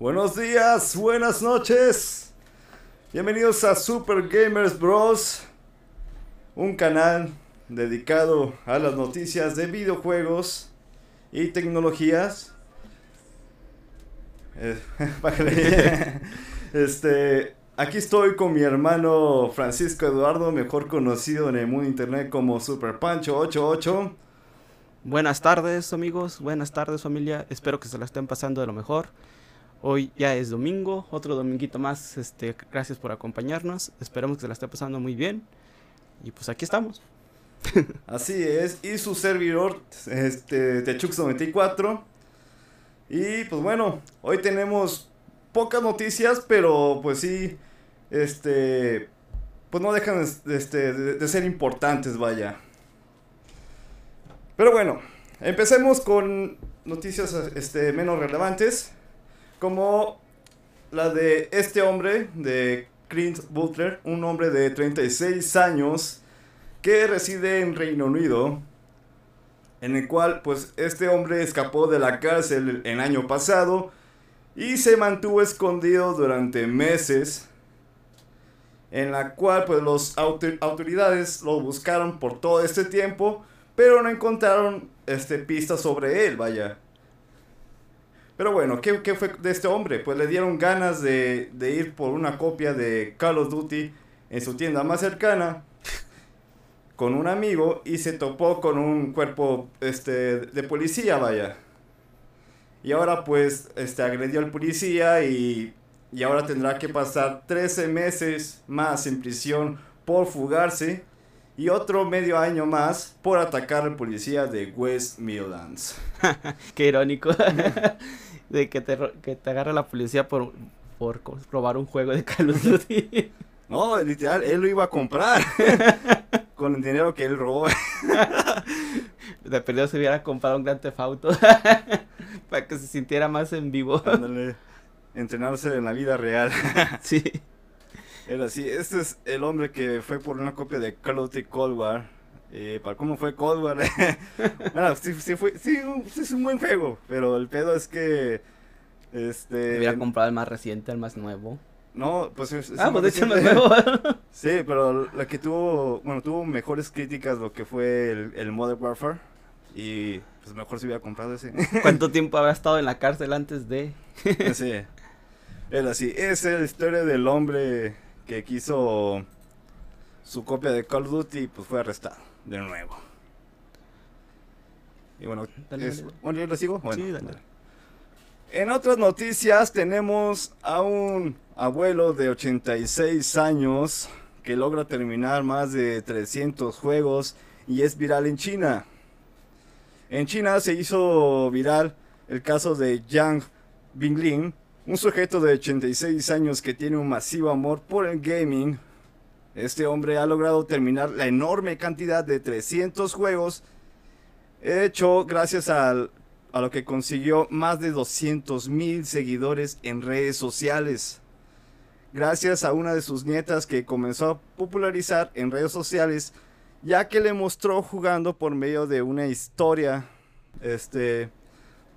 Buenos días, buenas noches. Bienvenidos a Super Gamers Bros. Un canal dedicado a las noticias de videojuegos y tecnologías. Eh, este, aquí estoy con mi hermano Francisco Eduardo, mejor conocido en el mundo internet como Super Pancho 88. Buenas tardes amigos, buenas tardes familia, espero que se la estén pasando de lo mejor. Hoy ya es domingo, otro dominguito más, este, gracias por acompañarnos, esperamos que se la esté pasando muy bien y pues aquí estamos. Así es, y su servidor, este, Techux94. Y pues bueno, hoy tenemos pocas noticias, pero pues sí, este, pues no dejan este, de, de ser importantes, vaya. Pero bueno, empecemos con noticias este, menos relevantes, como la de este hombre, de Clint Butler, un hombre de 36 años que reside en Reino Unido, en el cual pues este hombre escapó de la cárcel el año pasado y se mantuvo escondido durante meses en la cual pues las autoridades lo buscaron por todo este tiempo pero no encontraron este, pistas sobre él, vaya. Pero bueno, ¿qué, ¿qué, fue de este hombre? Pues le dieron ganas de, de, ir por una copia de Call of Duty en su tienda más cercana con un amigo y se topó con un cuerpo este, de policía, vaya. Y ahora pues este, agredió al policía y, y ahora tendrá que pasar 13 meses más en prisión por fugarse y otro medio año más por atacar al policía de West Midlands. Qué irónico. de que te, que te agarra la policía por, por robar un juego de Call of Duty. no, literal, él lo iba a comprar. con el dinero que él robó. de perdido se hubiera comprado un gran tefauto. para que se sintiera más en vivo. Ándale, entrenarse en la vida real. sí. Era así, este es el hombre que fue por una copia de Call of Duty Cold War. Eh, para cómo fue Cold War. bueno, sí, sí, fue, sí, sí, es un buen juego, pero el pedo es que... Este... Hubiera comprado el más reciente, el más nuevo. No, pues es, Ah, pues de hecho el más nuevo. sí, pero la que tuvo, bueno, tuvo mejores críticas lo que fue el, el Modern Warfare. Y pues mejor se hubiera comprado ese. ¿Cuánto tiempo habrá estado en la cárcel antes de? sí. Era así, esa es la historia del hombre que quiso su copia de Call of Duty pues fue arrestado de nuevo. Y bueno, Dale, es- dale. bueno, yo lo sigo. Bueno, Sí, dale. En otras noticias tenemos a un abuelo de 86 años que logra terminar más de 300 juegos y es viral en China. En China se hizo viral el caso de Yang Binglin, un sujeto de 86 años que tiene un masivo amor por el gaming. Este hombre ha logrado terminar la enorme cantidad de 300 juegos hecho gracias a lo que consiguió más de 200 mil seguidores en redes sociales. Gracias a una de sus nietas que comenzó a popularizar en redes sociales, ya que le mostró jugando por medio de una historia, este,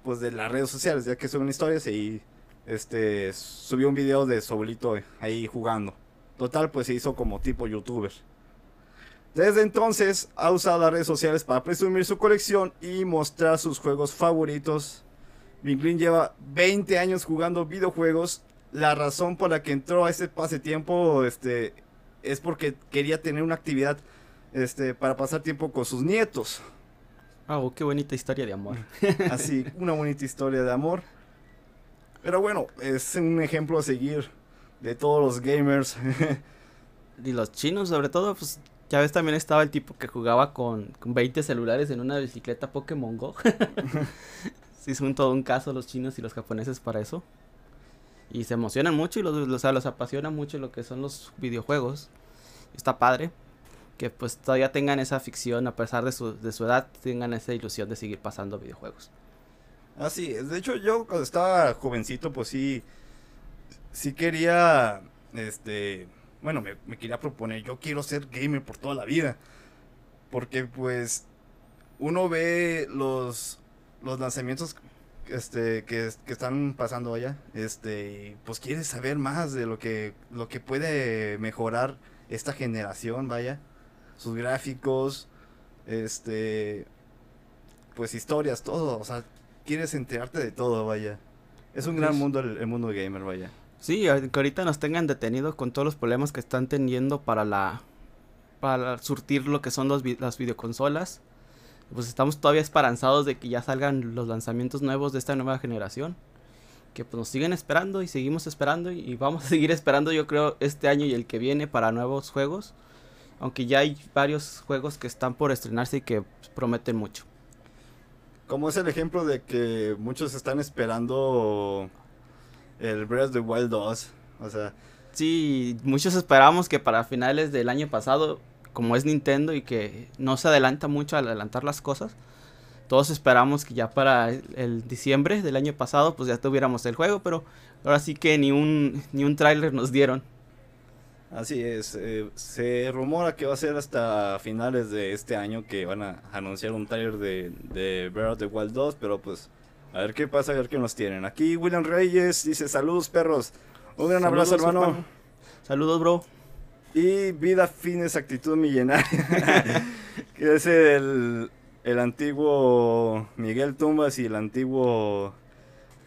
pues de las redes sociales, ya que son historias y este subió un video de su abuelito ahí jugando. Total, pues se hizo como tipo youtuber. Desde entonces ha usado las redes sociales para presumir su colección y mostrar sus juegos favoritos. Binglin lleva 20 años jugando videojuegos. La razón por la que entró a este pasatiempo este, es porque quería tener una actividad este, para pasar tiempo con sus nietos. Ah, oh, qué bonita historia de amor. Así, una bonita historia de amor. Pero bueno, es un ejemplo a seguir de todos los gamers. Y los chinos, sobre todo, pues ya ves también estaba el tipo que jugaba con, con 20 celulares en una bicicleta Pokémon Go. sí, es un todo un caso los chinos y los japoneses para eso. Y se emocionan mucho y los, los, o sea, los apasiona mucho lo que son los videojuegos. Está padre que pues todavía tengan esa ficción a pesar de su, de su edad, tengan esa ilusión de seguir pasando videojuegos. Así es, de hecho yo cuando estaba jovencito pues sí, sí quería, este, bueno, me, me quería proponer, yo quiero ser gamer por toda la vida. Porque pues uno ve los, los lanzamientos este, que, que están pasando allá, este, pues quieres saber más de lo que, lo que puede mejorar esta generación, vaya, sus gráficos, este, pues historias, todo, o sea, quieres enterarte de todo, vaya. Es un gran Pues- mundo el, el mundo gamer, vaya. Sí, que ahorita nos tengan detenidos con todos los problemas que están teniendo para la para surtir lo que son los las videoconsolas. Pues estamos todavía esperanzados de que ya salgan los lanzamientos nuevos de esta nueva generación. Que pues nos siguen esperando y seguimos esperando y, y vamos a seguir esperando yo creo este año y el que viene para nuevos juegos. Aunque ya hay varios juegos que están por estrenarse y que pues, prometen mucho. Como es el ejemplo de que muchos están esperando el Breath of the Wild 2, o sea, Sí, muchos esperábamos que para finales del año pasado, como es Nintendo y que no se adelanta mucho al adelantar las cosas, todos esperamos que ya para el, diciembre del año pasado pues ya tuviéramos el juego, pero ahora sí que ni un ni un tráiler nos dieron. Así es, eh, se rumora que va a ser hasta finales de este año que van a anunciar un trailer de, de Breath of the Wild 2, pero pues a ver qué pasa, a ver qué nos tienen. Aquí William Reyes dice saludos perros, un gran abrazo hermano. hermano. Saludos, bro. Y vida fines, actitud millonaria, que es el, el antiguo Miguel Tumbas y el antiguo...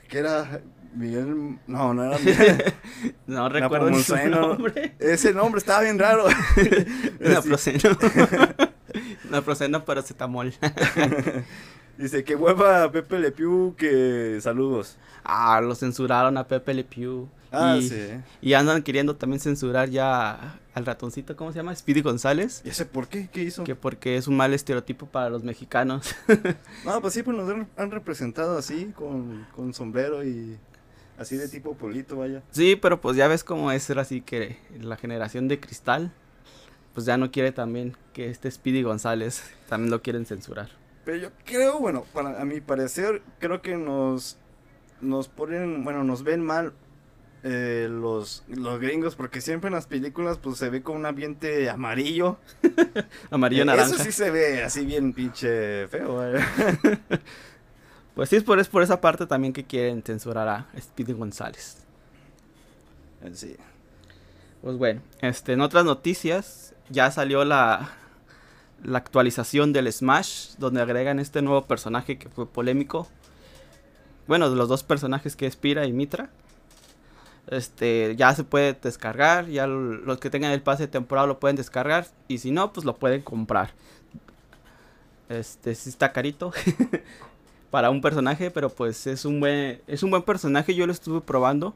¿Qué era? Miguel... No, no era Miguel. No recuerdo ni su nombre. Ese nombre estaba bien raro. Naproceno. Naproceno paracetamol. Dice que hueva Pepe Le Pew, que saludos. ah, lo censuraron a Pepe Le Pew. Ah, y, sí. y andan queriendo también censurar ya al ratoncito, ¿cómo se llama? Speedy González. ¿Y ese por qué? ¿Qué hizo? Que porque es un mal estereotipo para los mexicanos. No, pues sí, pues nos han, han representado así, con, con sombrero y así de tipo polito, vaya. sí, pero pues ya ves cómo es ser así que la generación de cristal, pues ya no quiere también que este Speedy González también lo quieren censurar. Pero yo creo, bueno, para, a mi parecer, creo que nos, nos ponen, bueno, nos ven mal eh, los, los gringos, porque siempre en las películas pues se ve con un ambiente amarillo. Amarillo Eh, naranja. Eso sí se ve así bien pinche feo, vaya. Pues sí, es por, es por esa parte también que quieren censurar a Speedy González. Eh, Sí. Pues bueno, este, en otras noticias ya salió la, la actualización del Smash, donde agregan este nuevo personaje que fue polémico. Bueno, de los dos personajes que es Pira y Mitra. Este, ya se puede descargar, ya los que tengan el pase de temporada lo pueden descargar y si no, pues lo pueden comprar. Este, sí está carito para un personaje, pero pues es un buen es un buen personaje, yo lo estuve probando.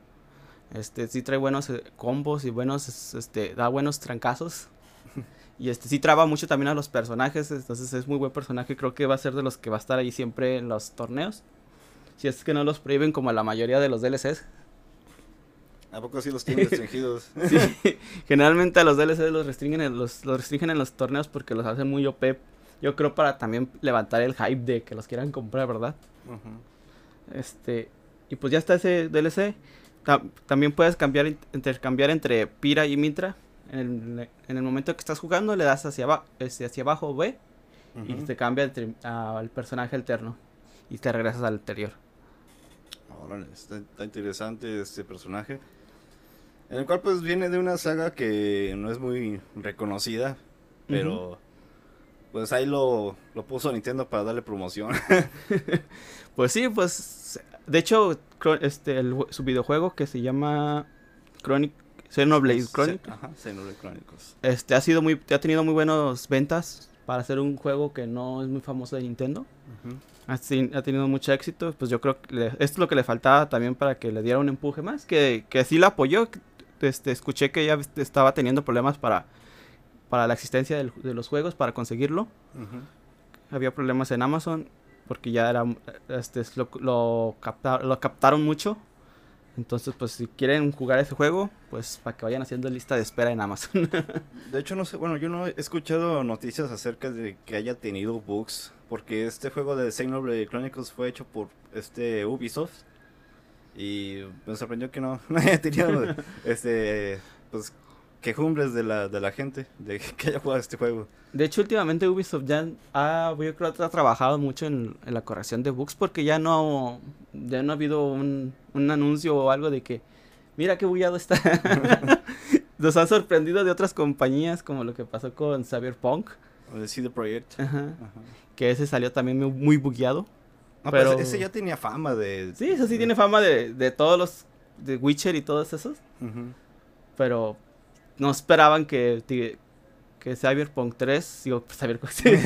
Este, sí trae buenos eh, combos y buenos, es- este, da buenos trancazos. Y este, sí traba mucho también a los personajes, entonces es muy buen personaje, creo que va a ser de los que va a estar ahí siempre en los torneos. Si es que no los prohíben como la mayoría de los DLCs. ¿A poco sí los tienen restringidos? Sí, generalmente a los DLCs los restringen, en los, los restringen en los torneos porque los hacen muy OP. Yo creo para también levantar el hype de que los quieran comprar, ¿verdad? Este, y pues ya está ese DLC. Ta- también puedes cambiar, in- intercambiar entre Pira y Mitra. En el, en el momento que estás jugando, le das hacia, aba- este, hacia abajo B y te cambia el al personaje alterno. Y te regresas al anterior. Órale, está, está interesante este personaje. En el cual pues viene de una saga que no es muy reconocida, pero pues ahí lo, lo puso Nintendo para darle promoción. Pues sí, pues. De hecho, este, el su videojuego que se llama Chronic, Xenoblade Chronic, Ajá, Xenoblade Chronicles. este, ha sido muy, ha tenido muy buenas ventas para ser un juego que no es muy famoso de Nintendo. Ujú. Ha, tenido mucho éxito, pues yo creo que le- esto es lo que le faltaba también para que le diera un empuje más, que, que sí la apoyó, este, escuché que ya estaba teniendo problemas para, para la existencia del- de los juegos, para conseguirlo, Ujú. había problemas en Amazon, porque ya era, este, lo, lo, capta- lo captaron mucho, entonces pues si quieren jugar ese juego, pues para que vayan haciendo lista de espera en Amazon. De hecho, no sé, bueno, yo no he escuchado noticias acerca de que haya tenido bugs, porque este juego de Xenoblade Chronicles fue hecho por este Ubisoft y me sorprendió que no, no haya tenido este pues quejumbres de la, de la gente de que haya jugado este juego. De hecho, últimamente Ubisoft ya ha, yo creo ha trabajado mucho en, la corrección de bugs porque ya no, ya no ha habido un, un anuncio o algo de que, mira qué bugueado está. Nos han sorprendido de otras compañías como lo que pasó con Cyberpunk. O de CD Projekt. Ajá. Que ese salió también muy, muy bugueado. No, pero ese ya tenía fama de... Sí, ese sí tiene fama de, de todos los... De Witcher y todos esos. Pero no esperaban que, que Cyberpunk 3, digo, Cyberpunk, sí.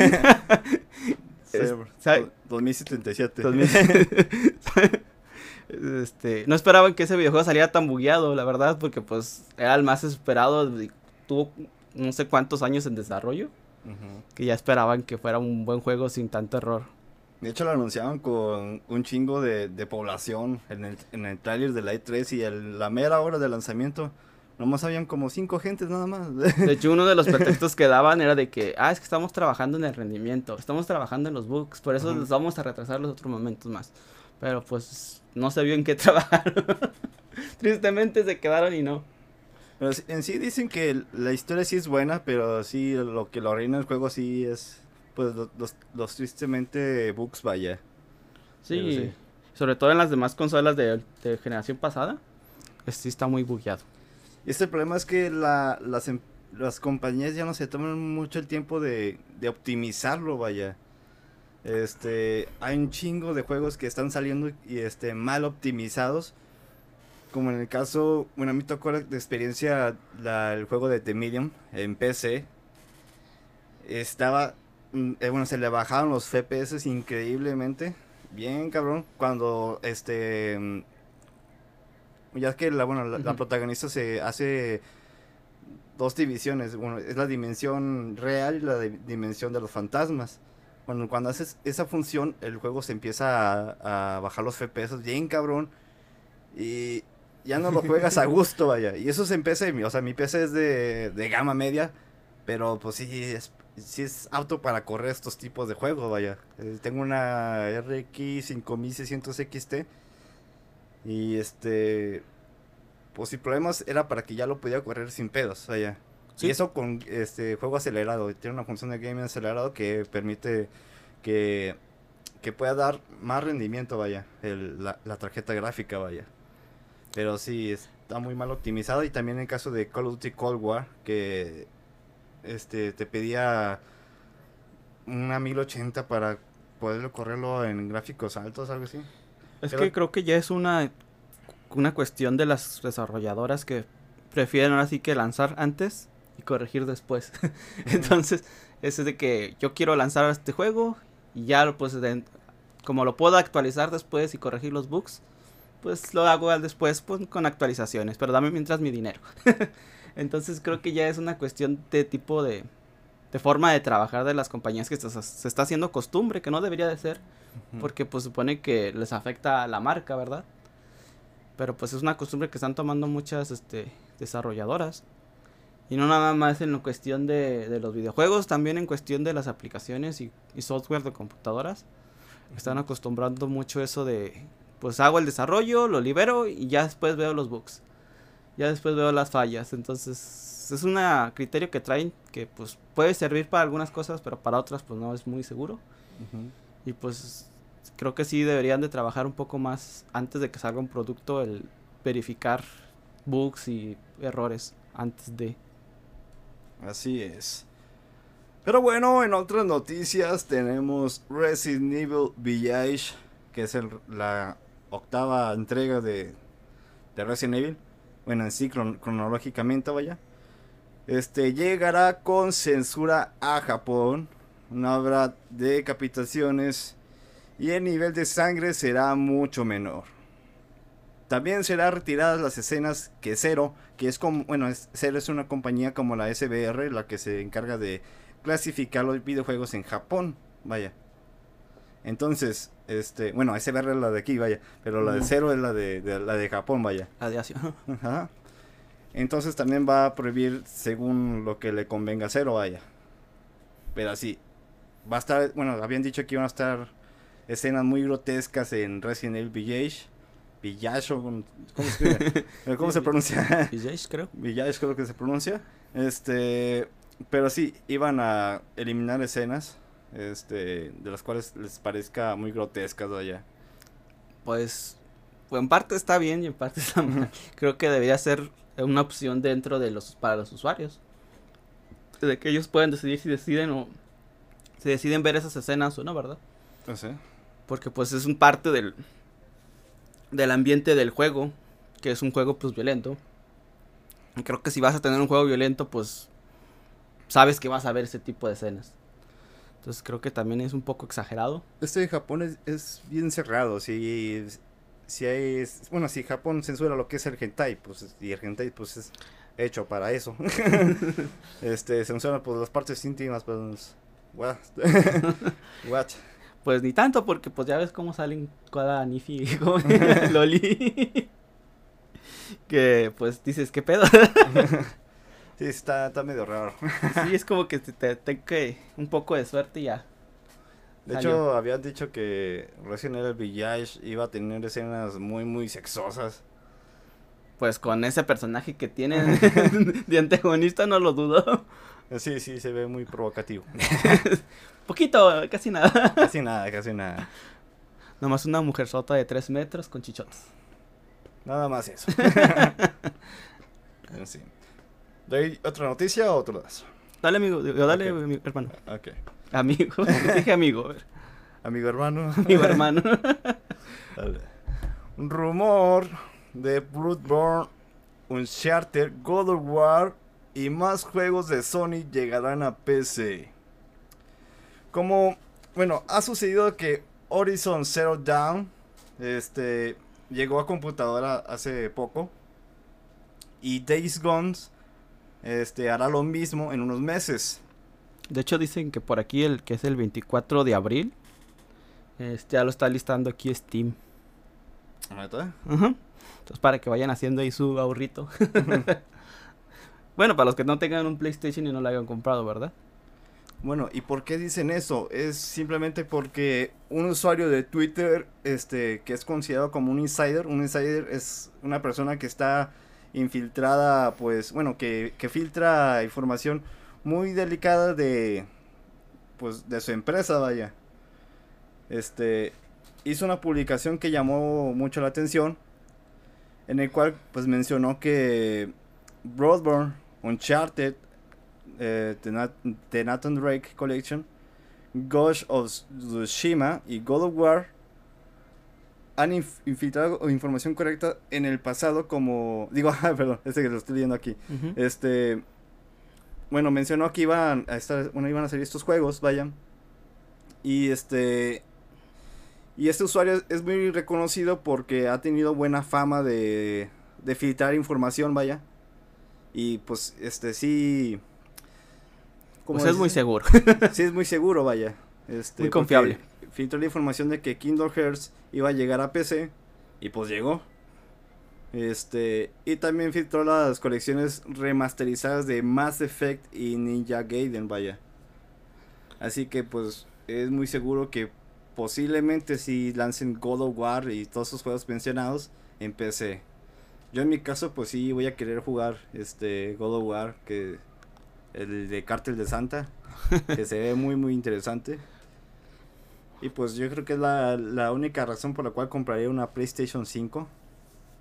2077. este, no esperaban que ese videojuego saliera tan bugueado, la verdad, porque pues era el más esperado, tuvo no sé cuántos años en desarrollo, que ya esperaban que fuera un buen juego sin tanto error. De hecho lo anunciaban con un chingo de, población en el, en el trailer de la E3 y el, la mera hora de lanzamiento Nomás habían como cinco gentes nada más. De hecho, uno de los pretextos que daban era de que, ah, es que estamos trabajando en el rendimiento, estamos trabajando en los bugs, por eso les vamos a retrasar los otros momentos más. Pero pues no se vio en qué trabajar. Tristemente se quedaron y no. Pero en sí dicen que la historia sí es buena, pero sí lo que lo arruina el juego sí es, pues los, los, tristemente bugs vaya. Sí, sobre todo en las demás consolas de, de generación pasada, sí está muy bugueado. Y este problema es que la, las, em, las compañías ya no se toman mucho el tiempo de, de optimizarlo, vaya. Este, hay un chingo de juegos que están saliendo y este mal optimizados. Como en el caso, bueno, a mí tocó de experiencia la, el juego de The Medium en PC. Estaba, mm, eh, bueno, se le bajaron los FPS increíblemente. Bien, cabrón. Cuando este ya que la, bueno, la, protagonista se hace dos divisiones. Bueno, es la dimensión real y la dimensión de los fantasmas. Bueno, cuando haces esa función, el juego se empieza a, bajar los FPS bien cabrón. Y ya no lo juegas a gusto, vaya. Y eso se empieza, o sea, mi PC es de, de gama media. Pero pues sí es, sí es apto para correr estos tipos de juegos, vaya. Eh, tengo una RX 5600 XT y este. Pues sin problemas era para que ya lo pudiera correr sin pedos, allá. Y eso con este juego acelerado. Tiene una función de gaming acelerado que permite que, que pueda dar más rendimiento, vaya. la, tarjeta gráfica, vaya. Pero sí, está muy mal optimizado. Y también en caso de Call of Duty Cold War, que este te pedía una 1080 para poderlo correrlo en gráficos altos, algo así. Es que creo que ya es una, una cuestión de las desarrolladoras que prefieren ahora sí que lanzar antes y corregir después. Entonces, es de que yo quiero lanzar este juego y ya pues como lo puedo actualizar después y corregir los bugs, pues lo hago después pues, con actualizaciones, pero dame mientras mi dinero. Entonces creo que ya es una cuestión de tipo de, de forma de trabajar de las compañías que se, se está haciendo costumbre, que no debería de ser porque pues supone que les afecta a la marca, ¿verdad? Pero pues es una costumbre que están tomando muchas este, desarrolladoras. Y no nada más en la cuestión de, de los videojuegos, también en cuestión de las aplicaciones y, software de computadoras. Están acostumbrando mucho eso de, pues hago el desarrollo, lo libero y ya después veo los bugs. Ya después veo las fallas. Entonces es un criterio que traen que pues puede servir para algunas cosas, pero para otras pues no es muy seguro. Y pues creo que sí deberían de trabajar un poco más antes de que salga un producto, el verificar bugs y errores antes de. Así es. Pero bueno, en otras noticias tenemos Resident Evil Village, que es la octava entrega de, de Resident Evil. Bueno, en sí, cronológicamente, vaya. Este llegará con censura a Japón no habrá decapitaciones y el nivel de sangre será mucho menor. También serán retiradas las escenas que Cero, que es como, bueno, Cero es una compañía como la SBR, la que se encarga de clasificar los videojuegos en Japón, vaya. Entonces, este, bueno, SBR es la de aquí, vaya, pero la de Cero es la de, la de Japón, vaya. La de Asia. Entonces también va a prohibir según lo que le convenga a Cero, vaya. Pero así, va a estar, bueno, habían dicho que iban a estar escenas muy grotescas en Resident Evil Village, Village, o ¿cómo, escribe? ¿Cómo se pronuncia? Village, creo. Village creo que se pronuncia. Este, pero sí, iban a eliminar escenas, este, de las cuales les parezca muy grotescas allá. Pues, pues en parte está bien y en parte está mal. creo que debería ser una opción dentro de los para los usuarios. De que ellos puedan decidir si deciden o si deciden ver esas escenas o no, ¿verdad? No sé. Porque pues es un parte del del ambiente del juego, que es un juego pues violento. Y creo que si vas a tener un juego violento, pues sabes que vas a ver ese tipo de escenas. Entonces creo que también es un poco exagerado. Este de Japón es, es bien cerrado, si, si hay, bueno, si Japón censura lo que es el hentai, pues, y el hentai pues es hecho para eso. este, censura pues las partes íntimas, pues, what? what? Pues ni tanto, porque pues ya ves cómo salen cada Nifi Loli. que pues dices, ¿qué pedo? Sí, está, está medio raro. sí, es como que te tengo que un poco de suerte y ya. De hecho, habían dicho que recién el Village iba a tener escenas muy, muy sexosas. Pues con ese personaje que tienen de antagonista no lo dudo. Sí, sí, se ve muy provocativo. Poquito, casi nada. Casi nada, casi nada. Nomás una mujer sota de 3 metros con chichotes. Nada más eso. sí. ¿Doy otra noticia o otro das? Dale, amigo. Dale, hermano. Ok. Amigo. Dije amigo. Amigo hermano. Amigo hermano. Dale. Un rumor de Bloodborne, Uncharted, God of War y más juegos de Sony llegarán a PC. Como, bueno, ha sucedido que Horizon Zero Dawn este, llegó a computadora hace poco. Y Days Gone este, hará lo mismo en unos meses. De hecho dicen que por aquí, el que es el 24 de abril, este, ya lo está listando aquí Steam. Entonces para que vayan haciendo ahí su ahorrito. bueno, para los que no tengan un PlayStation y no lo hayan comprado, ¿verdad? Bueno, ¿y por qué dicen eso? Es simplemente porque un usuario de Twitter, este, que es considerado como un insider, un insider es una persona que está infiltrada, pues, bueno, que, que filtra información muy delicada de, pues, de su empresa, vaya. Este, hizo una publicación que llamó mucho la atención, en el cual, pues, mencionó que Broadburn, Uncharted, eh, The, Nathan Drake Collection, Ghost of Tsushima y God of War han infiltrado información correcta en el pasado como digo ah, perdón este que lo estoy leyendo aquí. Este bueno mencionó que iban a estar bueno iban a salir estos juegos vayan y este y este usuario es muy reconocido porque ha tenido buena fama de de filtrar información vaya. Y pues este sí pues es muy seguro. sí, es muy seguro, vaya. Este, muy confiable. Filtró la información de que Kingdom Hearts iba a llegar a PC y pues llegó. Este, y también filtró las colecciones remasterizadas de Mass Effect y Ninja Gaiden, vaya. Así que pues es muy seguro que posiblemente si lancen God of War y todos esos juegos mencionados en PC. Yo en mi caso pues sí voy a querer jugar este God of War que el de Cártel de Santa, que se ve muy, muy interesante. Y pues yo creo que es la, única razón por la cual compraría una PlayStation 5.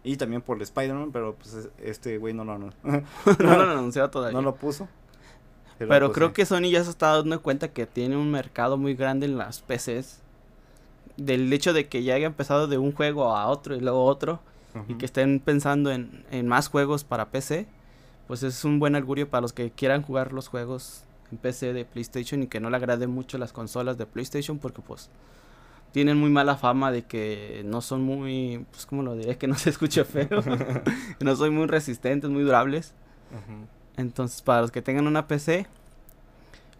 Y también por el Spider-Man, pero pues este güey no, no, no. no lo anunció todavía. No lo puso. Pero, pues, creo que Sony ya se está dando cuenta que tiene un mercado muy grande en las PCs. Del hecho de que ya haya empezado de un juego a otro y luego otro. Y que estén pensando en, en más juegos para PC pues es un buen augurio para los que quieran jugar los juegos en PC de PlayStation y que no le agrade mucho las consolas de PlayStation porque pues tienen muy mala fama de que no son muy, pues como lo diré, que no se escuche feo, no son muy resistentes, muy durables. Entonces para los que tengan una PC,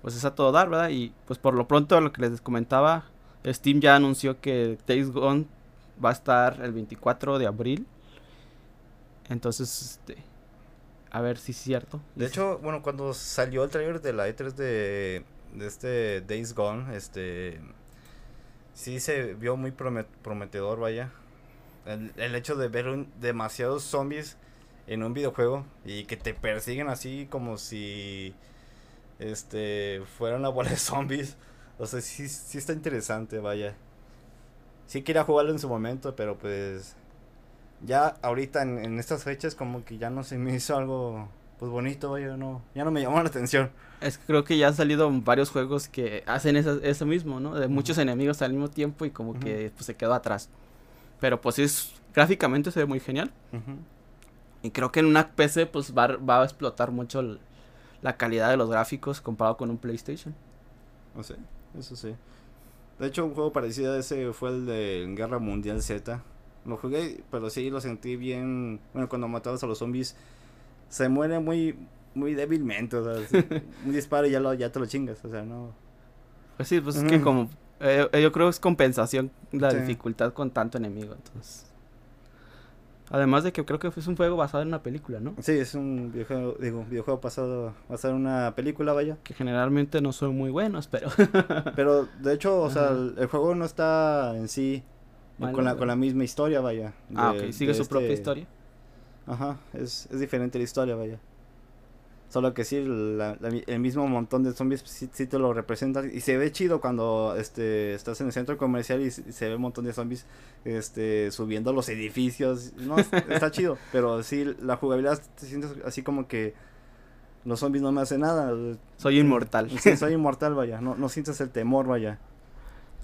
pues es a todo dar, ¿verdad? Y pues por lo pronto lo que les comentaba, Steam ya anunció que Days Gone va a estar el 24 de abril. Entonces, este, a ver si es cierto. De hecho, bueno, cuando salió el trailer de la E3 de, de este Days Gone, este sí se vio muy prometedor, vaya. el, el hecho de ver un, demasiados zombies en un videojuego y que te persiguen así como si este fuera una bola de zombies. O sea, sí, sí está interesante, vaya. Sí quería jugarlo en su momento, pero pues ya ahorita en, en estas fechas como que ya no se me hizo algo pues bonito, vaya, no, ya no me llamó la atención. Es que creo que ya han salido varios juegos que hacen eso, eso mismo, ¿no? De muchos enemigos al mismo tiempo y como que pues, se quedó atrás. Pero pues es, gráficamente se ve muy genial. Y creo que en una PC pues va, va a explotar mucho el- la calidad de los gráficos comparado con un PlayStation. No sé, eso sí. De hecho, un juego parecido a ese fue el de Guerra Mundial Z. Lo jugué, pero sí lo sentí bien. Bueno, cuando matabas a los zombies, se muere muy muy débilmente. O sea, un disparo y ya, lo, ya te lo chingas. O sea, no. Pues sí, pues es que como... eh, yo creo que es compensación la Sí. dificultad con tanto enemigo, entonces... Además de que creo que es un juego basado en una película, ¿no? Sí, es un videojuego, digo, videojuego pasado a ser una película, vaya. Que generalmente no son muy buenos, pero... Pero de hecho, o sea, el juego no está en sí Malo, con, la, con la misma historia, vaya. ah, ok, sigue su propia este- historia. Ajá, es, es diferente la historia, vaya. Solo que sí, la- el mismo montón de zombies sí, sí te lo representan. Y se ve chido cuando este estás en el centro comercial y, se ve un montón de zombies este subiendo los edificios. No, es- está chido. Pero sí, la jugabilidad te sientes así como que los zombies no me hacen nada. Soy inmortal. Sí, soy inmortal, vaya. No, no sientes el temor, vaya.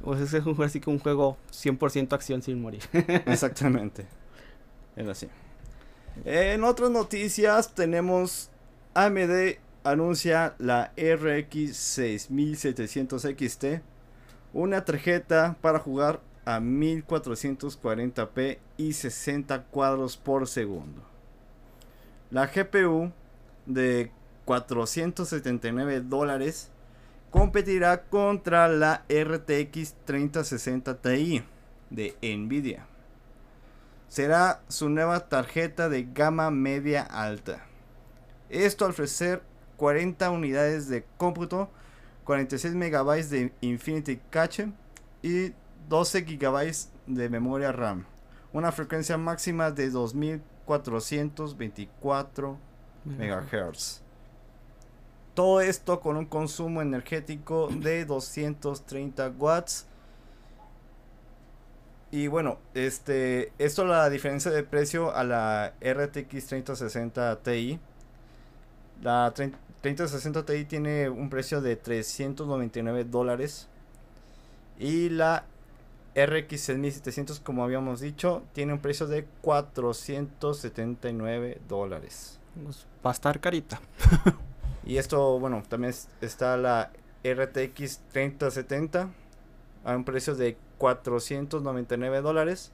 Pues ese es un así que un juego 100% acción sin morir. Exactamente. Era así. En otras noticias tenemos AMD anuncia la RX 6700 XT, una tarjeta para jugar a 1440p y 60 cuadros por segundo. La GPU de 479 dólares competirá contra la RTX 3060 Ti de Nvidia. Será su nueva tarjeta de gama media alta. Esto al ofrecer 40 unidades de cómputo, 46 MB de Infinity Cache y 12 GB de memoria RAM. Una frecuencia máxima de 2424 MHz. Todo esto con un consumo energético de 230 watts. Y bueno, este, esto la diferencia de precio a la RTX 3060 Ti. La 30 3060 Ti tiene un precio de 399 dólares. Y la RX 6700, como habíamos dicho, tiene un precio de 479 dólares. Va a estar carita. Y esto, bueno, también es- está la RTX 3070 a un precio de 499 dólares.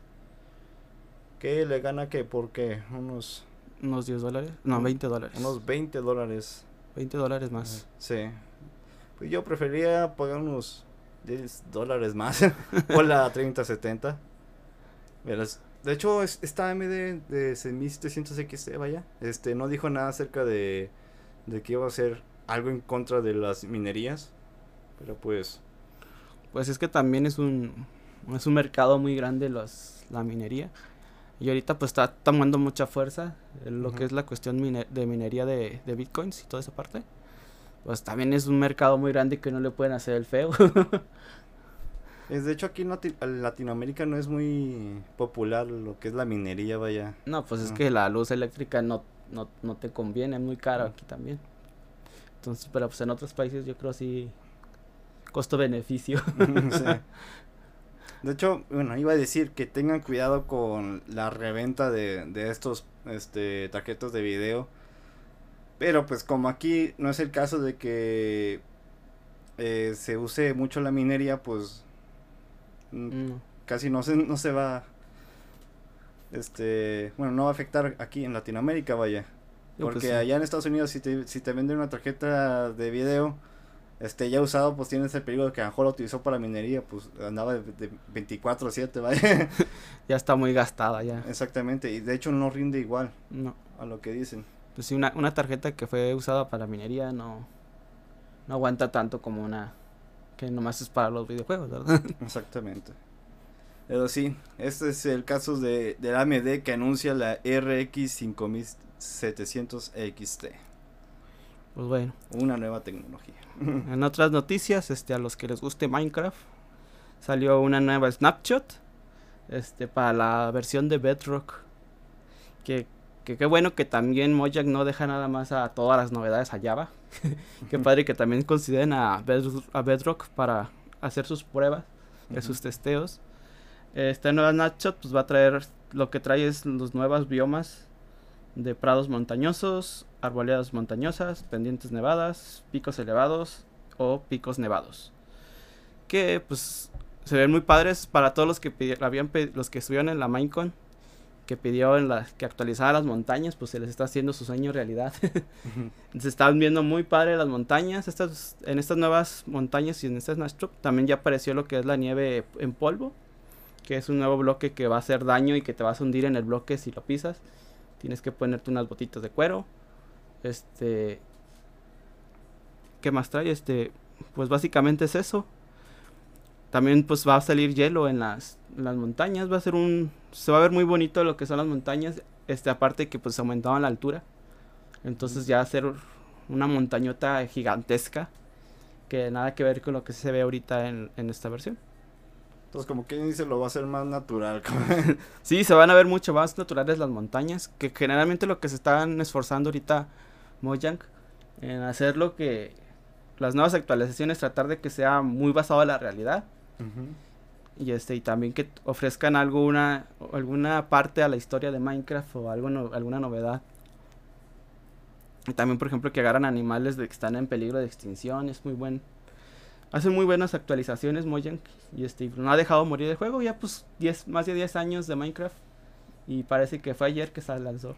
Que le gana que por qué? Unos, Unos 10 dólares. No, 20 dólares. unos 20 dólares. 20 dólares más. Sí. Pues yo preferiría pagar unos 10 dólares más por la 3070. Verás, De hecho, es- esta AMD de 6700 XT, vaya, este, no dijo nada acerca de, de que iba a hacer algo en contra de las minerías. Pero pues, Pues es que también es un, es un mercado muy grande los, la minería. Y ahorita pues está tomando mucha fuerza lo que es la cuestión mine- de minería de, de bitcoins y toda esa parte. Pues también es un mercado muy grande que no le pueden hacer el feo. es de hecho aquí en Lati- en Latinoamérica no es muy popular lo que es la minería, vaya. no, pues es que la luz eléctrica no, no, no te conviene, es muy caro aquí también. Entonces, pero pues en otros países yo creo sí costo-beneficio. Sí. De hecho, bueno, iba a decir que tengan cuidado con la reventa de, de estos este, tarjetas de video. Pero pues como aquí no es el caso de que eh, se use mucho la minería, pues mm, casi no se, no se va... Este, bueno, no va a afectar aquí en Latinoamérica, vaya. Pues, Porque sí. allá en Estados Unidos, si te, si te venden una tarjeta de video, este, ya usado, pues tienes el peligro de que a lo mejor lo utilizó para minería, pues andaba de, de 24-7, ¿vale? Ya está muy gastada ya. Exactamente, y de hecho no rinde igual No. a lo que dicen. Pues sí, una, una tarjeta que fue usada para minería no, no aguanta tanto como una que nomás es para los videojuegos, ¿verdad? Exactamente. Pero sí, este es el caso de, del AMD que anuncia la RX 5700 XT. Pues bueno. Una nueva tecnología. En otras noticias, este, a los que les guste Minecraft, salió una nueva snapshot este, para la versión de Bedrock. Que qué bueno que también Mojang no deja nada más a todas las novedades a Java. qué padre que también consideren a, a Bedrock para hacer sus pruebas, sus testeos. Esta nueva snapshot pues va a traer lo que trae es los nuevos biomas de prados montañosos, arboledas montañosas, pendientes nevadas, picos elevados o picos nevados. Que pues se ven muy padres para todos los que habían los que estuvieron en la Minecon que pidió en la, que actualizara las montañas, pues se les está haciendo su sueño realidad. se están viendo muy padre las montañas, estas en estas nuevas montañas y en estas Nashtrop también ya apareció lo que es la nieve en polvo, que es un nuevo bloque que va a hacer daño y que te vas a hundir en el bloque si lo pisas. Tienes que ponerte unas botitas de cuero. Este ¿Qué más trae? Este, pues básicamente es eso. También pues va a salir hielo en las, las montañas, va a ser un se va a ver muy bonito lo que son las montañas, este aparte que pues aumentaban la altura. Entonces ya hacer una montañota gigantesca que nada que ver con lo que se ve ahorita en, en esta versión. Entonces como que dice lo va a hacer más natural. sí, se van a ver mucho más naturales las montañas, que generalmente lo que se están esforzando ahorita Mojang en hacer lo que las nuevas actualizaciones tratar de que sea muy basado en la realidad. Y este y también que ofrezcan alguna alguna parte a la historia de Minecraft o algo alguna novedad. Y también por ejemplo que agarran animales de que están en peligro de extinción es muy buen hacen muy buenas actualizaciones Mojang y este no ha dejado morir el juego ya pues 10 más de 10 años de Minecraft y parece que fue ayer que se lanzó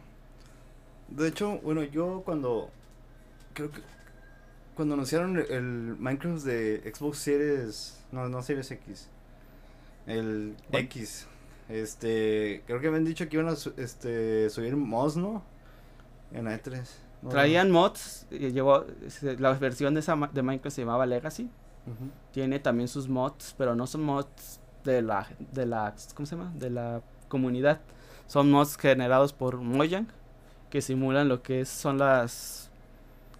de hecho bueno yo cuando creo que cuando anunciaron el Minecraft de Xbox Series no no Series X el X. Este, creo que me han dicho que iban a este, subir mods, ¿no? En E3. Traían mods, llegó, la versión de, esa, de Minecraft se llamaba Legacy. Tiene también sus mods, pero no son mods de la, de la, ¿cómo se llama? De la comunidad. Son mods generados por Mojang, que simulan lo que son las,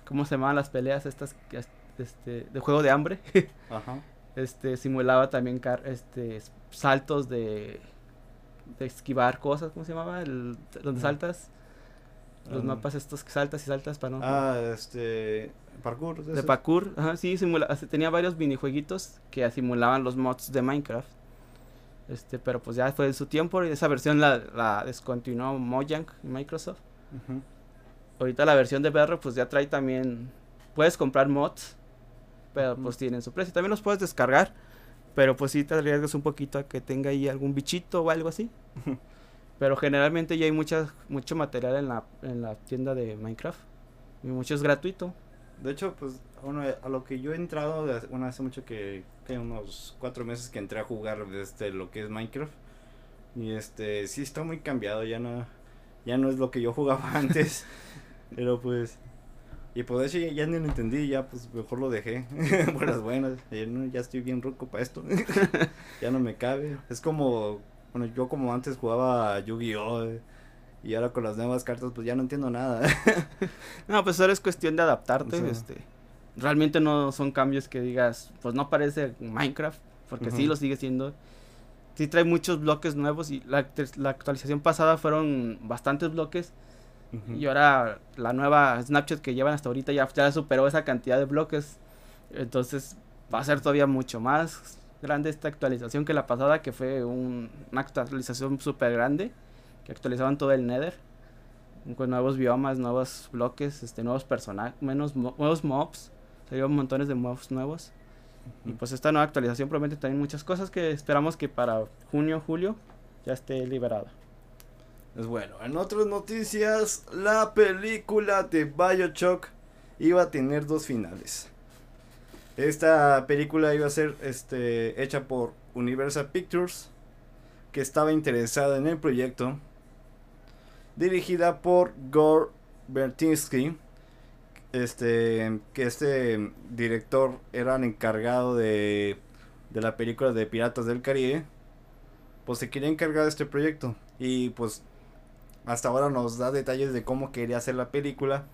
¿cómo se llaman las peleas estas, este, de juego de hambre? Ajá. Este, simulaba también car este, saltos de, de esquivar cosas, ¿cómo se llamaba? El, donde saltas. Los um, mapas estos que saltas y saltas para no. Ah, este. Parkour. De, parkour, ajá, sí, simula, tenía varios minijueguitos que simulaban los mods de Minecraft. Este, pero pues ya fue en su tiempo y esa versión la, la descontinuó Mojang y Microsoft. Ahorita la versión de Bedrock pues ya trae también. Puedes comprar mods, pero pues tienen su precio. También los puedes descargar pero pues sí te arriesgas un poquito a que tenga ahí algún bichito o algo así. Pero generalmente ya hay mucha, mucho material en la, en la tienda de Minecraft. Y mucho es gratuito. De hecho, pues bueno, a lo que yo he entrado, bueno, hace mucho que, que unos cuatro meses que entré a jugar este, lo que es Minecraft. Y este, sí está muy cambiado, ya no, ya no es lo que yo jugaba antes. pero pues y pues eso ya, ni lo entendí, ya pues mejor lo dejé. por las buenas. ya estoy bien ruco para esto. ya no me cabe. Es como, bueno, yo como antes jugaba Yu-Gi-Oh! Y ahora con las nuevas cartas pues ya no entiendo nada. no, pues ahora es cuestión de adaptarte. este Realmente no son cambios que digas, pues no parece Minecraft, porque sí lo sigue siendo. Sí trae muchos bloques nuevos y la, la actualización pasada fueron bastantes bloques y ahora la nueva Snapchat que llevan hasta ahorita ya, ya superó esa cantidad de bloques. Entonces va a ser todavía mucho más grande esta actualización que la pasada, que fue una actualización súper grande, que actualizaban todo el Nether, con nuevos biomas, nuevos bloques, este, nuevos personajes, menos nuevos mobs, salieron montones de mobs nuevos. Y pues esta nueva actualización promete también muchas cosas que esperamos que para junio, julio ya esté liberada. Pues bueno, en otras noticias, la película de Bioshock iba a tener dos finales. Esta película iba a ser este, hecha por Universal Pictures, que estaba interesada en el proyecto. Dirigida por Gore Bertinsky, este, que este director era el encargado de, de la película de Piratas del Caribe pues se quería encargar de este proyecto. Y pues hasta ahora nos da detalles de cómo quería hacer la película.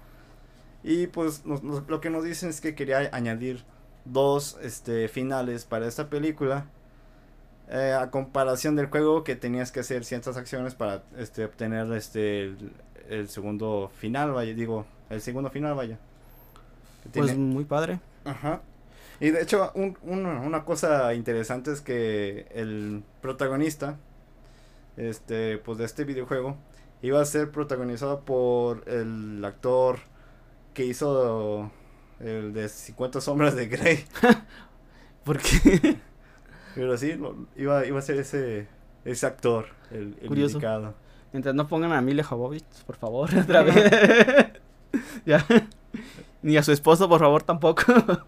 Y pues lo que nos dicen es que quería añadir dos este, finales para esta película. Eh, a comparación del juego que tenías que hacer ciertas acciones para este, obtener este, el, segundo final, vaya, digo, el segundo final, vaya. Pues muy padre. Ajá. Y de hecho, una cosa interesante es que el protagonista, este, pues de este videojuego, iba a ser protagonizado por el actor que hizo el de 50 sombras de Grey. ¿Por qué? Pero sí, iba, iba a ser ese, ese actor, el, el Curioso. Mientras no pongan a Mile Jovovich, por favor, otra vez. ya. Ni a su esposo, por favor, tampoco.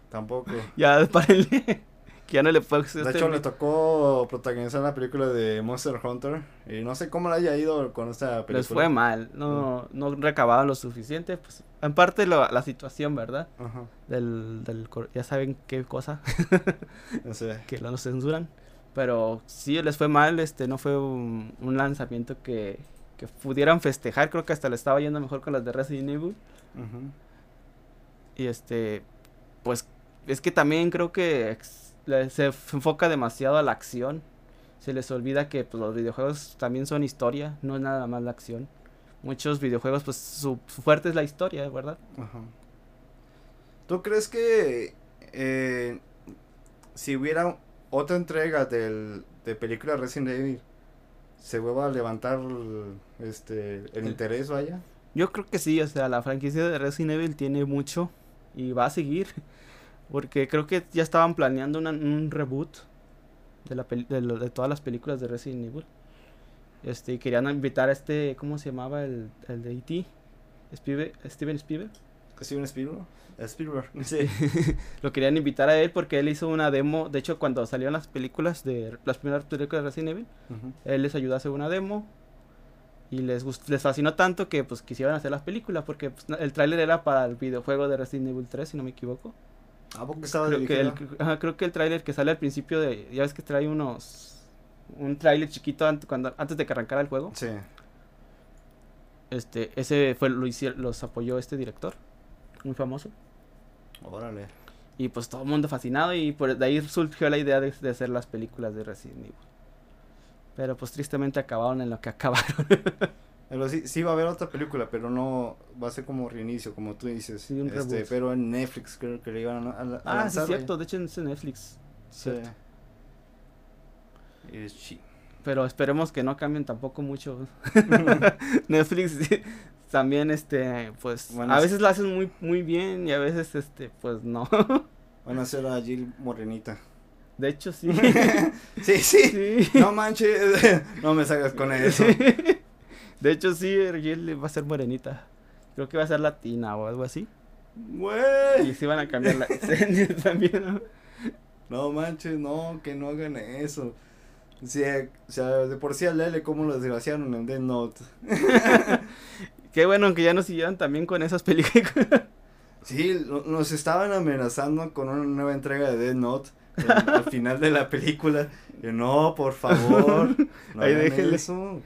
Tampoco. ya, párenle que ya no le. De este hecho, le tocó protagonizar la película de Monster Hunter. Y no sé cómo le haya ido con esta película. Les fue mal. No, mm. no recababan lo suficiente. Pues, en parte la situación, ¿verdad? Ajá. Del, del, ya saben qué cosa. no sé. Que lo censuran. Pero sí les fue mal. Este no fue un, lanzamiento que, que pudieran festejar. Creo que hasta le estaba yendo mejor con las de Resident Evil. Ajá. Y este. Pues es que también creo que se enfoca demasiado a la acción. Se les olvida que pues, los videojuegos también son historia, no es nada más la acción. Muchos videojuegos, pues su, fuerte es la historia, ¿verdad? Ajá. ¿Tú crees que eh, si hubiera otra entrega del, de película Resident Evil, se vuelva a levantar este el interés, vaya? Yo creo que sí, o sea, la franquicia de Resident Evil tiene mucho y va a seguir. Porque creo que ya estaban planeando un reboot de, la de, todas las películas de Resident Evil. Este, y querían invitar a este, ¿cómo se llamaba? El, el de E.T. Steven Spielberg. Steven Spielberg. Spielberg. Sí. lo querían invitar a él porque él hizo una demo. De hecho, cuando salieron las películas de las primeras películas de Resident Evil, él les ayudó a hacer una demo. Y les les fascinó tanto que pues quisieron hacer las películas porque pues, el tráiler era para el videojuego de Resident Evil 3, si no me equivoco creo que, el, creo que el tráiler que sale al principio de... Ya ves que trae unos... Un tráiler chiquito antes, cuando, antes de que arrancara el juego. Sí. Este, ese fue, lo hicieron, los apoyó este director. Muy famoso. Órale. Y pues todo el mundo fascinado y por de ahí surgió la idea de, de hacer las películas de Resident Evil. Pero pues tristemente acabaron en lo que acabaron. Pero sí, sí va a haber otra película, pero no va a ser como reinicio, como tú dices. Sí, un este, pero en Netflix creo que le iban a, a, Ah, sí, cierto, de hecho es en Netflix. Sí. Sí. Pero esperemos que no cambien tampoco mucho. Netflix también, este, pues, a veces la hacen muy, muy bien y a veces, este, pues no. Van a hacer a Jill Morenita. De hecho, sí. sí, sí, sí. No manches, no me salgas con eso. De hecho, sí, Ergel va a ser morenita. Creo que va a ser latina o algo así. Güey. Y sí van a cambiar la también. ¿no? no manches, no, que no hagan eso. Sí, o sea, de por sí a Lele cómo lo desgraciaron en Dead Note. Qué bueno que ya nos siguieron también con esas películas. Sí, nos estaban amenazando con una nueva entrega de Dead Note al final de la película. No, por favor, no Ahí déjenle eso.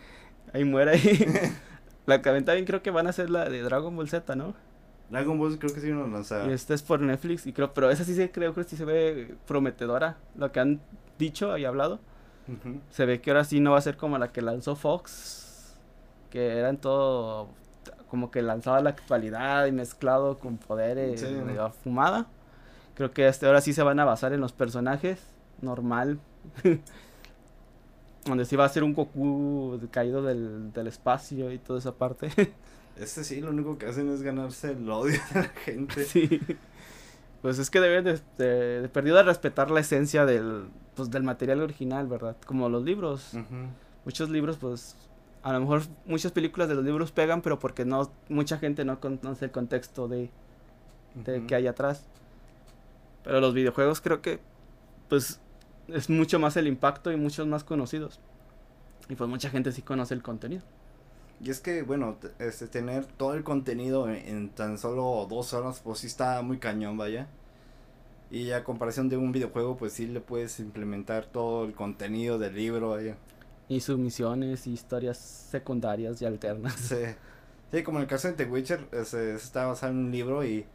Ahí muere ahí. la que también creo que van a ser la de Dragon Ball Z, ¿no? Dragon Ball creo que sí nos lanzaron. Y esta es por Netflix y creo, pero esa sí se creo que sí se ve prometedora, lo que han dicho y hablado. Se ve que ahora sí no va a ser como la que lanzó Fox, que era en todo como que lanzaba la actualidad y mezclado con poderes de la fumada. Creo que este ahora sí se van a basar en los personajes normal. Donde sí va a ser un Goku caído del, del espacio y toda esa parte. Este sí, lo único que hacen es ganarse el odio de la gente. Sí. Pues es que deben de, de, perdido de respetar la esencia del, pues, del material original, ¿verdad? Como los libros. Muchos libros, pues, a lo mejor muchas películas de los libros pegan, pero porque no, mucha gente no conoce el contexto de, de que hay atrás. Pero los videojuegos creo que, pues, es mucho más el impacto y muchos más conocidos. Y pues mucha gente sí conoce el contenido. Y es que, bueno, este, tener todo el contenido en, tan solo dos horas, pues sí está muy cañón, vaya. Y a comparación de un videojuego, pues sí le puedes implementar todo el contenido del libro, vaya. Y sus misiones y historias secundarias y alternas. Sí. Sí, como en el caso de The Witcher, se está basado en un libro y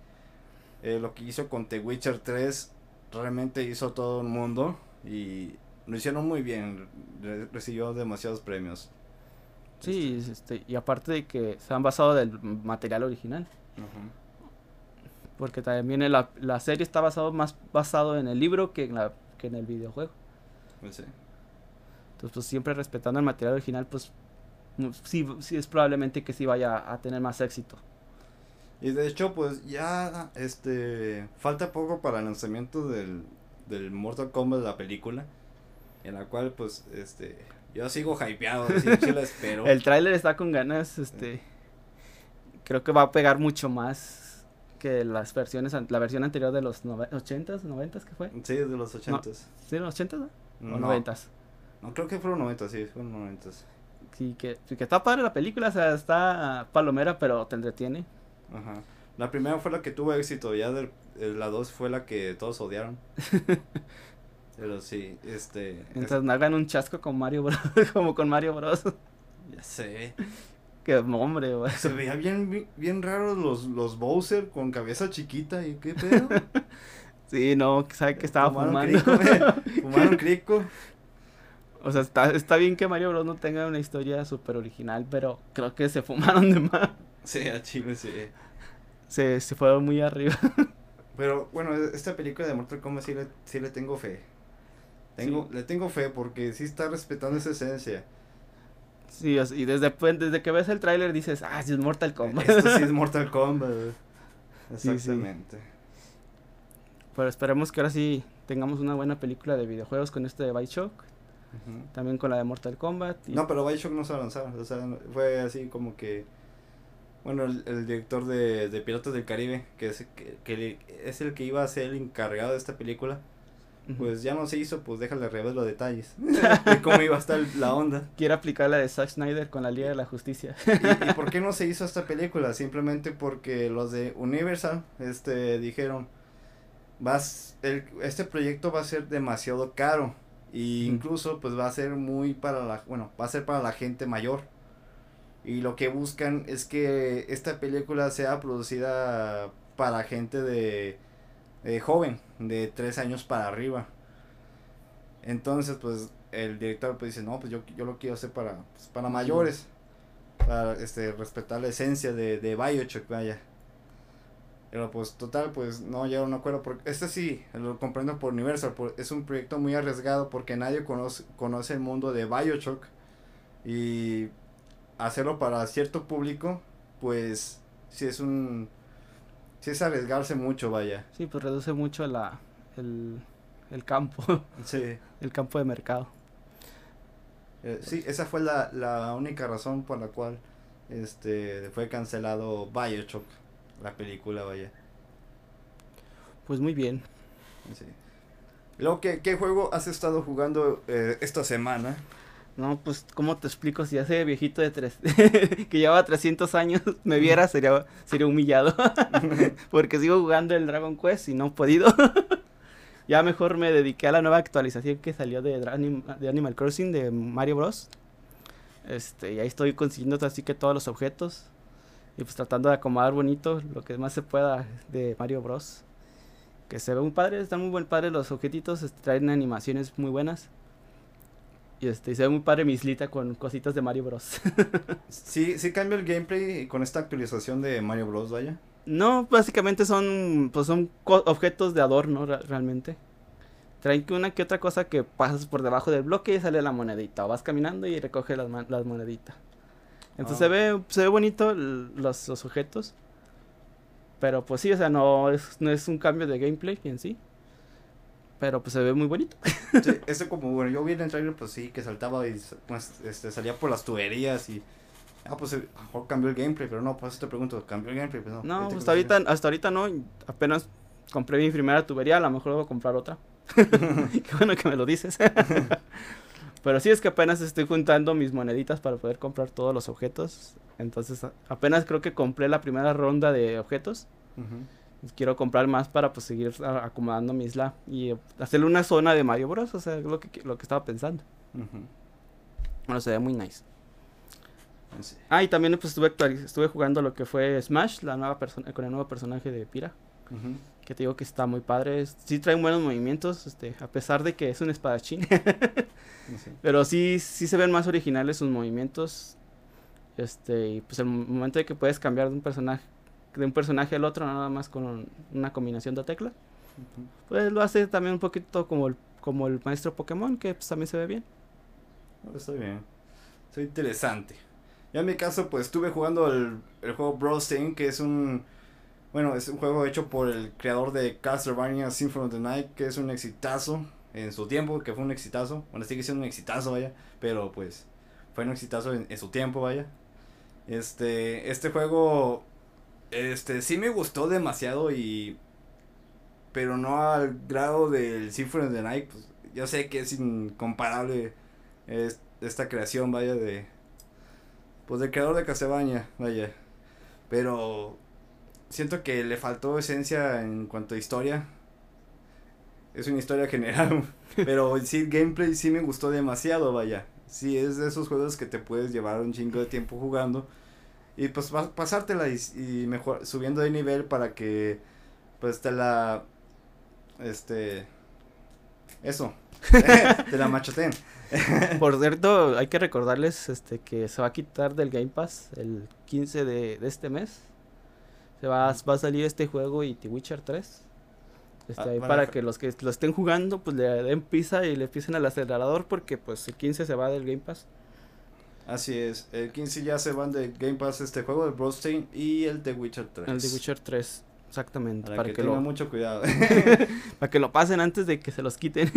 eh, lo que hizo con The Witcher 3 realmente hizo todo el mundo y lo hicieron muy bien, recibió demasiados premios. Sí, este. este, y aparte de que se han basado del material original. Porque también la, la serie está basado más basado en el libro que en, la, que en el videojuego. Pues sí. Entonces, pues siempre respetando el material original, pues sí, sí es probablemente que sí vaya a tener más éxito. Y de hecho, pues ya este falta poco para el lanzamiento del, del Mortal Kombat la película, en la cual pues este yo sigo hypeado, así lo espero. el tráiler está con ganas, este creo que va a pegar mucho más que las versiones la versión anterior de los 80s, 90s que fue? Sí, de los 80s. ¿Sí, de los 80s? ¿O 90s? No, creo que fueron 90, sí, fueron 90. Sí, que, que está padre la película, o sea, está palomera, pero te entretiene. Ajá. La primera fue la que tuvo éxito, ya de, eh, la dos fue la que todos odiaron. pero sí, este... Mientras no hagan un chasco con Mario Bros, como con Mario Bros. Ya sé. Qué hombre, güey. Se veía bien, bien, raros los, los Bowser con cabeza chiquita y qué pedo. sí, no, sabe que estaba fumando. fumaron crico. O sea, está, está bien que Mario Bros no tenga una historia súper original, pero creo que se fumaron de más. Sí, a Chile sí. Se, se fueron muy arriba. Pero bueno, esta película de Mortal Kombat sí le, sí le tengo fe. Tengo, Le tengo fe porque sí está respetando esa esencia. Sí, y desde, pues, desde que ves el tráiler dices, ah, sí es Mortal Kombat. Esto sí es Mortal Kombat. Exactamente. Pero esperemos que ahora sí tengamos una buena película de videojuegos con este de Bioshock. También con la de Mortal Kombat. No, pero Bioshock no se avanzaba. O sea, fue así como que. Bueno, el, director de, de, Piratas del Caribe, que es, que, es el que iba a ser el encargado de esta película, pues ya no se hizo, pues déjale revés los detalles de cómo iba a estar la onda. Quiere aplicar la de Zack Snyder con la Liga de la Justicia. ¿Y, ¿Y, por qué no se hizo esta película? Simplemente porque los de Universal este, dijeron, vas, el, este proyecto va a ser demasiado caro y incluso pues va a ser muy para la, bueno, va a ser para la gente mayor. Y lo que buscan es que esta película sea producida para gente de, joven, de tres años para arriba. Entonces pues el director pues dice, no, pues yo, yo lo quiero hacer para, pues, para mayores. Para este, respetar la esencia de, de Bioshock, vaya. Pero pues total, pues no llegaron a un acuerdo. Porque este sí, lo comprendo por Universal. es un proyecto muy arriesgado porque nadie conoce, conoce el mundo de Bioshock. Y hacerlo para cierto público, pues sí es un... Sí es arriesgarse mucho, vaya. Sí, pues reduce mucho la, el, el campo. Sí. el campo de mercado. Eh, sí, esa fue la, la única razón por la cual este fue cancelado Bioshock la película, vaya. Pues muy bien. Sí. Luego, ¿qué, ¿qué, juego has estado jugando eh, esta semana? No, pues, ¿cómo te explico? Si hace viejito de tres, que llevaba 300 años, me viera, sería, sería humillado. Porque sigo jugando el Dragon Quest y no he podido. ya mejor me dediqué a la nueva actualización que salió de, de Animal Crossing, de Mario Bros. Este, y ahí estoy consiguiendo así que todos los objetos. Y pues tratando de acomodar bonito lo que más se pueda de Mario Bros. Que se ve muy padre, están muy buen padre los objetitos, este, traen animaciones muy buenas. Y este, se ve muy padre mi islita con cositas de Mario Bros. sí, sí cambia el gameplay con esta actualización de Mario Bros, vaya. No, básicamente son, pues son objetos de adorno realmente. Traen una que otra cosa que pasas por debajo del bloque y sale la monedita. O vas caminando y recoge las, las moneditas. Entonces se, ve, se ve bonito los, los, objetos. Pero pues sí, o sea, no es, no es un cambio de gameplay en sí. Pero pues se ve muy bonito. Sí, eso como, bueno, yo vi en el trailer, pues sí, que saltaba y pues, este, salía por las tuberías y... Ah, pues mejor cambió el gameplay, pero no, pues te pregunto, ¿cambió el gameplay? Pues no, no hasta ahorita, hasta ahorita no, apenas compré mi primera tubería, a lo mejor voy a comprar otra. Qué bueno que me lo dices. Pero sí es que apenas estoy juntando mis moneditas para poder comprar todos los objetos. Entonces apenas creo que compré la primera ronda de objetos. Quiero comprar más para pues seguir acomodando mi isla y hacerle una zona de Mario Bros. O sea, lo que, lo que estaba pensando. Bueno, se ve muy nice. Ah, y también pues estuve, estuve jugando lo que fue Smash, la nueva persona con el nuevo personaje de Pira. Que te digo que está muy padre. Sí trae buenos movimientos, este, a pesar de que es un espadachín. Pero sí, sí se ven más originales sus movimientos. Este, y pues el momento de que puedes cambiar de un personaje de un personaje al otro nada más con una combinación de tecla. Pues lo hace también un poquito como el, como el maestro Pokémon, que pues, también se ve bien. Está bien. Está interesante. Yo en mi caso, pues estuve jugando el, el juego Brawl que es un. Bueno, es un juego hecho por el creador de Castlevania Symphony of the Night, que es un exitazo en su tiempo, que fue un exitazo. Bueno, sigue siendo un exitazo, vaya. Pero pues fue un exitazo en, su tiempo, vaya. Este, este juego, este, sí me gustó demasiado y. Pero no al grado del Symphony of the Night. Pues, yo sé que es incomparable esta creación, vaya, de, pues del creador de Castlevania, vaya. Pero siento que le faltó esencia en cuanto a historia. Es una historia general, pero sí, gameplay sí me gustó demasiado, vaya. Sí, es de esos juegos que te puedes llevar un chingo de tiempo jugando. Y pues pasártela y, y mejor, subiendo de nivel para que pues te la... Este... Eso. te la machoten. Por cierto, hay que recordarles este que se va a quitar del Game Pass el 15 de, este mes. Se va, va a salir este juego y The Witcher 3. Este, ah, para que los que lo estén jugando, pues le den pisa y le pisen al acelerador porque pues el 15 se va del Game Pass. Así es, el 15 ya se van de Game Pass este juego, el Broadstein y el The Witcher 3. El The Witcher 3. Exactamente. Para, que, tengan mucho cuidado. para que lo pasen antes de que se los quiten.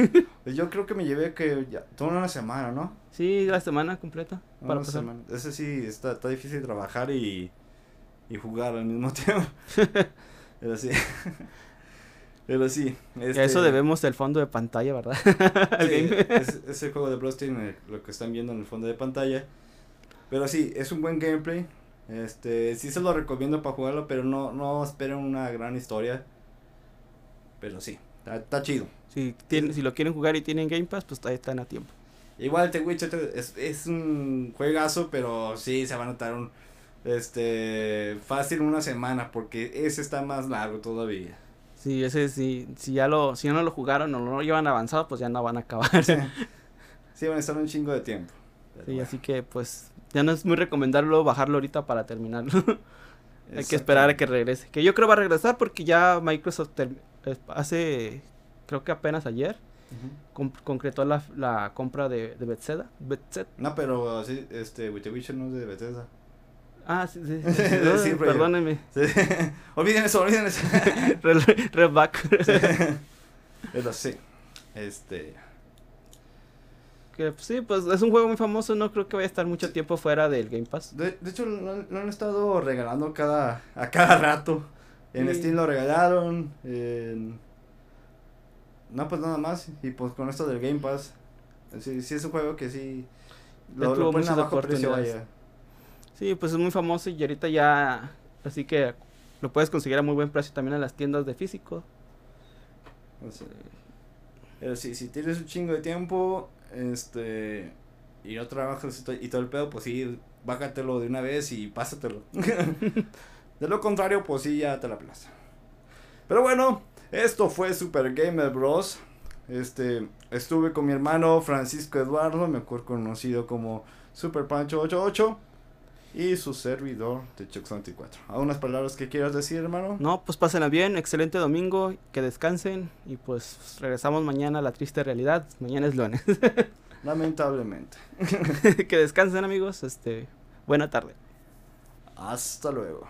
Yo creo que me llevé que ya, toda una semana, ¿no? Sí, la semana completa. Para Semana. Ese sí, está, está difícil trabajar y, y jugar al mismo tiempo. Pero sí. Pero sí. Este... Eso debemos del fondo de pantalla, ¿verdad? sí, es, ese juego de Bloodstained, eh, lo que están viendo en el fondo de pantalla. Pero sí, es un buen gameplay. Este, sí se lo recomiendo para jugarlo, pero no, no esperen una gran historia. Pero sí, está, chido. Si, tienen, si lo quieren jugar y tienen Game Pass, pues ahí están a tiempo. Igual The Witcher es, es un juegazo, pero sí se va a notar un este fácil una semana porque ese está más largo todavía. Sí, ese sí, si ya lo, si no lo jugaron o no lo llevan avanzado, pues ya no van a acabar. Sí, van a estar un chingo de tiempo. Sí, así que pues ya no es muy recomendable bajarlo ahorita para terminarlo. Hay que esperar a que regrese. Que yo creo va a regresar porque ya Microsoft hace, creo que apenas ayer, concretó la, la, compra de, de Bethesda. No, pero así, este, Witcher no es de Bethesda. Ah, sí, sí. sí, perdónenme. olviden eso, olviden eso. Red back. Pero sí. Este. Que pues, sí, pues es un juego muy famoso, no creo que vaya a estar mucho tiempo fuera del Game Pass. De, de hecho, lo, han estado regalando cada, a cada rato. En Steam lo regalaron. En... No, pues nada más. Y pues con esto del Game Pass. Sí, sí es un juego que sí. Lo, lo ponen a bajo precio, vaya. Sí, pues es muy famoso y ahorita ya. Así que lo puedes conseguir a muy buen precio también en las tiendas de físico. Pero sí, si tienes un chingo de tiempo, este, y no trabajas y todo el pedo, pues sí, bájatelo de una vez y pásatelo. de lo contrario, pues sí, ya te la plaza. Pero bueno, esto fue Super Gamer Bros. Este, estuve con mi hermano Francisco Eduardo, mejor conocido como Super Pancho 88 y su servidor de Chuck 24. ¿Algunas palabras que quieras decir, hermano? No, pues pásenla bien, excelente domingo, que descansen y pues regresamos mañana a la triste realidad. Mañana es lunes. Lamentablemente. que descansen, amigos. Este, buena tarde. Hasta luego.